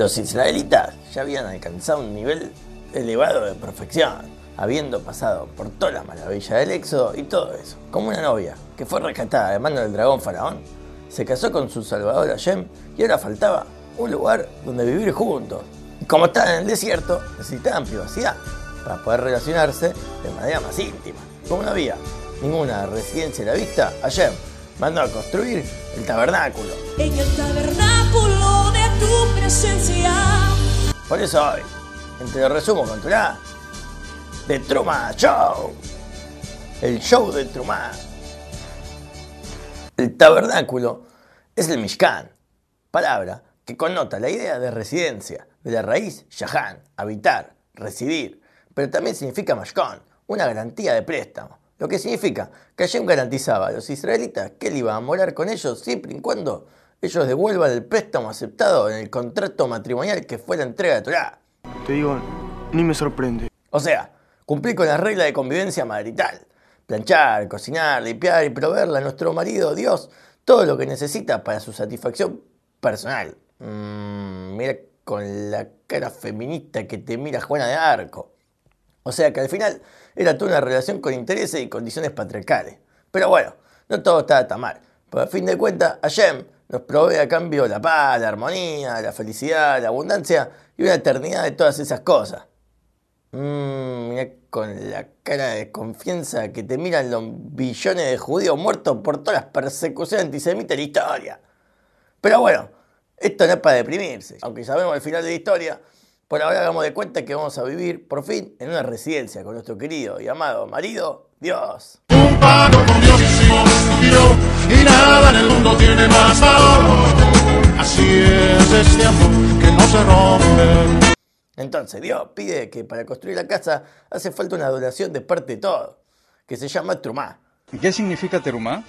Los israelitas ya habían alcanzado un nivel elevado de perfección, habiendo pasado por toda la maravilla del éxodo y todo eso. Como una novia que fue rescatada de mano del dragón faraón, se casó con su salvador Hashem y ahora faltaba un lugar donde vivir juntos. Y como estaban en el desierto, necesitaban privacidad para poder relacionarse de manera más íntima. Como no había ninguna residencia a la vista, Hashem mandó a construir el tabernáculo. En el tabernáculo presencia. Por eso hoy, entre resumo con Torah, The Truman Show. El show de Truman. El tabernáculo es el Mishkan, palabra que connota la idea de residencia, de la raíz Yahan, habitar, residir, pero también significa Mashkon, una garantía de préstamo. Lo que significa que Hashem garantizaba a los israelitas que él iba a morar con ellos siempre y cuando ellos devuelvan el préstamo aceptado en el contrato matrimonial que fue la entrega de Torah. Te digo, ni me sorprende. O sea, cumplir con las reglas de convivencia marital. Planchar, cocinar, limpiar y proveerle a nuestro marido, Dios, todo lo que necesita para su satisfacción personal. Mm, mira con la cara feminista que te mira Juana de Arco. O sea que al final era toda una relación con intereses y condiciones patriarcales. Pero bueno, no todo estaba tan mal. Pero a fin de cuentas, Hashem nos provee a cambio la paz, la armonía, la felicidad, la abundancia y una eternidad de todas esas cosas. Mmm, con la cara de confianza que te miran los billones de judíos muertos por todas las persecuciones antisemitas de la historia. Pero bueno, esto no es para deprimirse. Aunque sabemos el final de la historia, por ahora hagamos de cuenta que vamos a vivir por fin en una residencia con nuestro querido y amado marido, Dios. Y nada en el mundo tiene más valor. Así es este amor que no se rompe. Entonces Dios pide que para construir la casa hace falta una donación de parte de todos, que se llama Trumá. ¿Y qué significa terumá?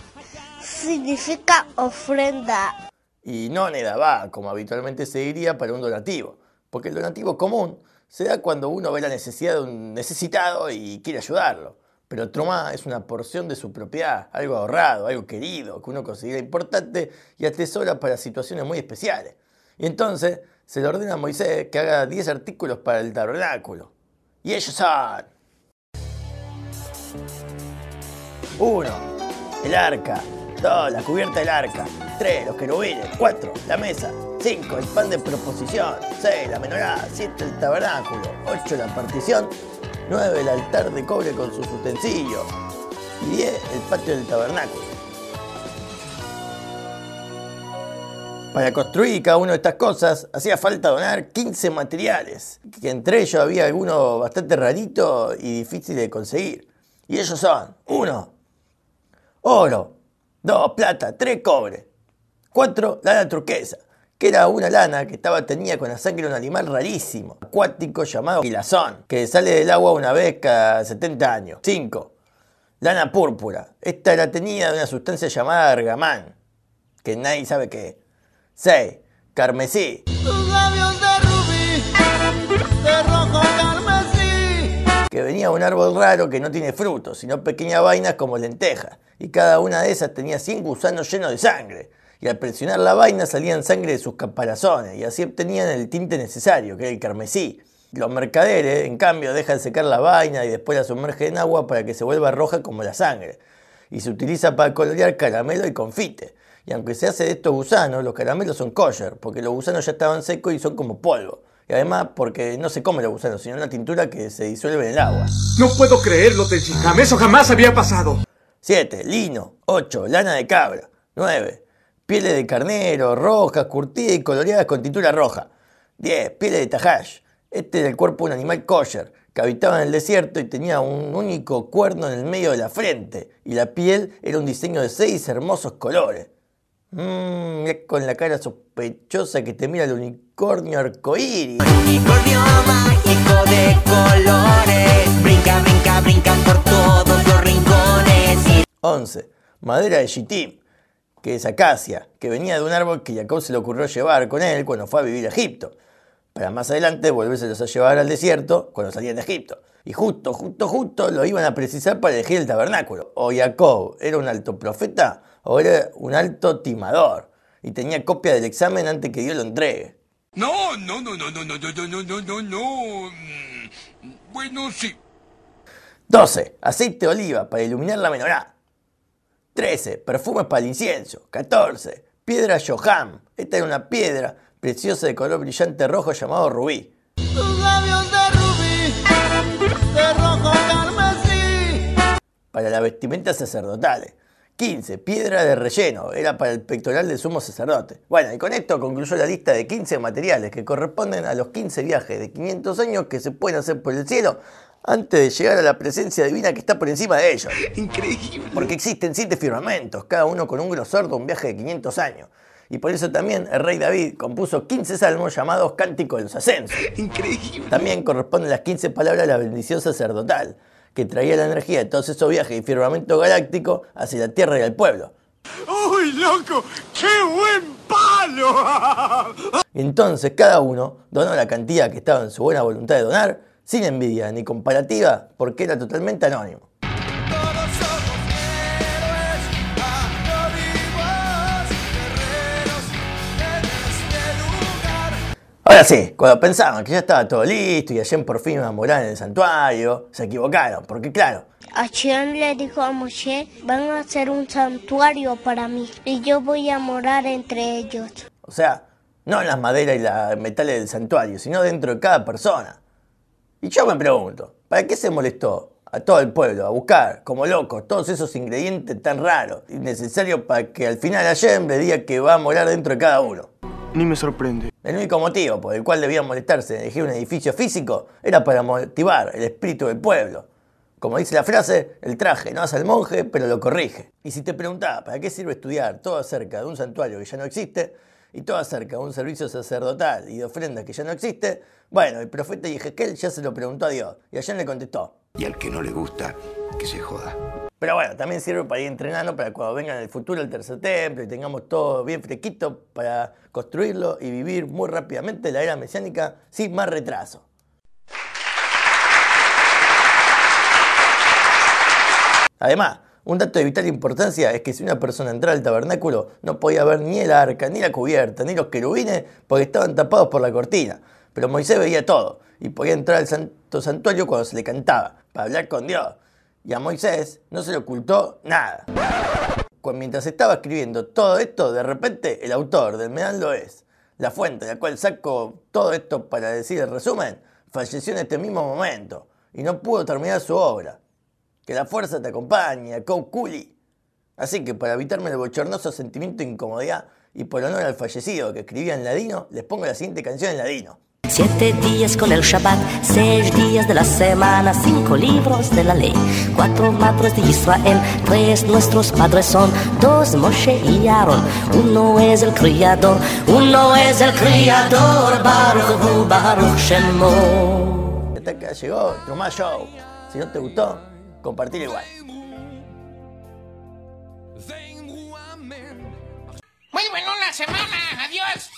Significa ofrenda. Y no Nedabá, como habitualmente se diría para un donativo, porque el donativo común se da cuando uno ve la necesidad de un necesitado y quiere ayudarlo. Pero Trumá es una porción de su propiedad, algo ahorrado, algo querido, que uno considera importante y atesora para situaciones muy especiales. Y entonces se le ordena a Moisés que haga 10 artículos para el tabernáculo. Y ellos son... 1. El arca. 2. La cubierta del arca. 3. Los querubines. 4. La mesa. 5. El pan de proposición. 6. La menorá. 7. El tabernáculo. 8. La partición. 9. El altar de cobre con sus utensilios. Y 10. El patio del tabernáculo. Para construir cada una de estas cosas hacía falta donar 15 materiales, que entre ellos había algunos bastante raritos y difíciles de conseguir. Y ellos son 1. Oro 2. Plata 3. Cobre 4. Lana turquesa, que era una lana que estaba teñida con la sangre de un animal rarísimo, acuático llamado quilazón, que sale del agua una vez cada 70 años. 5. Lana púrpura. Esta era teñida de una sustancia llamada argamán, que nadie sabe qué es. 6. Carmesí. Tus labios de rubí, de rojo carmesí. Que venía de un árbol raro que no tiene frutos, sino pequeñas vainas como lentejas. Y cada una de esas tenía 100 gusanos llenos de sangre. Y al presionar la vaina salían sangre de sus caparazones. Y así obtenían el tinte necesario, que era el carmesí. Los mercaderes, en cambio, dejan secar la vaina y después la sumergen en agua para que se vuelva roja como la sangre. Y se utiliza para colorear caramelo y confite. Y aunque se hace de estos gusanos, los caramelos son kosher, porque los gusanos ya estaban secos y son como polvo. Y además porque no se come los gusanos, sino la tintura que se disuelve en el agua. No puedo creerlo, Tenshinhan. Eso jamás había pasado. 7. Lino. 8. Lana de cabra. 9. Pieles de carnero, rojas, curtidas y coloreadas con tintura roja. 10. Pieles de tajash. Este era el cuerpo de un animal kosher, que habitaba en el desierto y tenía un único cuerno en el medio de la frente. Y la piel era un diseño de seis hermosos colores. Mmm, con la cara sospechosa que te mira el unicornio arcoíris. Unicornio mágico de colores. Brinca, brinca, brinca por todos los rincones. Y 11. Madera de Shittim, que es acacia, que venía de un árbol que Jacob se le ocurrió llevar con él cuando fue a vivir a Egipto. Para más adelante volvérselos a llevar al desierto cuando salían de Egipto. Y justo, justo, justo lo iban a precisar para elegir el tabernáculo. O Jacob era un alto profeta o era un alto timador. Y tenía copia del examen antes que Dios lo entregue. No, no, no, no, no, no, no, no, no, no, no. Mm, Bueno, sí. 12. Aceite de oliva para iluminar la menorá. 13. Perfumes para el incienso. 14. Piedra Johan. Esta era una piedra preciosa de color brillante rojo llamado rubí. Para las vestimentas sacerdotales. 15. Piedra de relleno. Era para el pectoral del sumo sacerdote. Bueno, y con esto concluyó la lista de 15 materiales que corresponden a los 15 viajes de 500 años que se pueden hacer por el cielo antes de llegar a la presencia divina que está por encima de ellos. Increíble. Porque existen siete firmamentos, cada uno con un grosor de un viaje de 500 años. Y por eso también el rey David compuso 15 salmos llamados Cánticos de los Ascensos. Increíble. También corresponden las 15 palabras de la bendición sacerdotal, que traía la energía de todos esos viajes y firmamento galáctico hacia la tierra y al pueblo. ¡Uy, loco! ¡Qué buen palo! Entonces cada uno donó la cantidad que estaba en su buena voluntad de donar, sin envidia ni comparativa, porque era totalmente anónimo. Ahora sí, cuando pensaban que ya estaba todo listo y Hashem por fin iba a morar en el santuario, se equivocaron, porque claro, Hashem le dijo a Moshe, van a hacer un santuario para mí y yo voy a morar entre ellos. o sea, no en las maderas y los metales del santuario, sino dentro de cada persona. Y yo me pregunto, ¿para qué se molestó a todo el pueblo a buscar, como locos, todos esos ingredientes tan raros y necesarios para que al final le diga que va a morar dentro de cada uno? Ni me sorprende. El único motivo por el cual debían molestarse en elegir un edificio físico era para motivar el espíritu del pueblo. Como dice la frase, el traje no hace al monje, pero lo corrige. Y si te preguntaba para qué sirve estudiar todo acerca de un santuario que ya no existe, y todo acerca de un servicio sacerdotal y de ofrendas que ya no existe, bueno, el profeta Yejequel ya se lo preguntó a Dios, y allá le contestó. Y al que no le gusta, que se joda. Pero bueno, también sirve para ir entrenando para cuando venga en el futuro el tercer templo y tengamos todo bien fresquito para construirlo y vivir muy rápidamente la era mesiánica sin más retraso. Además, un dato de vital importancia es que si una persona entraba al tabernáculo no podía ver ni el arca, ni la cubierta, ni los querubines porque estaban tapados por la cortina. Pero Moisés veía todo y podía entrar al santo santuario cuando se le cantaba para hablar con Dios. Y a Moisés no se le ocultó nada. Cuando mientras estaba escribiendo todo esto, de repente el autor del Medán lo es. La fuente de la cual saco todo esto para decir el resumen, falleció en este mismo momento y no pudo terminar su obra. Que la fuerza te acompañe, a Couli. Así que para evitarme el bochornoso sentimiento de incomodidad y por honor al fallecido que escribía en ladino, les pongo la siguiente canción en ladino. Siete días con el Shabbat, seis días de la semana, cinco libros de la ley, cuatro madres de Israel, tres nuestros padres son, dos Moshe y Aaron, uno es el criador, uno es el criador, Baruch Baruch Shemo. Hasta acá llegó Tomás Show. Si no te gustó, compartir igual. Muy bueno la semana. Adiós.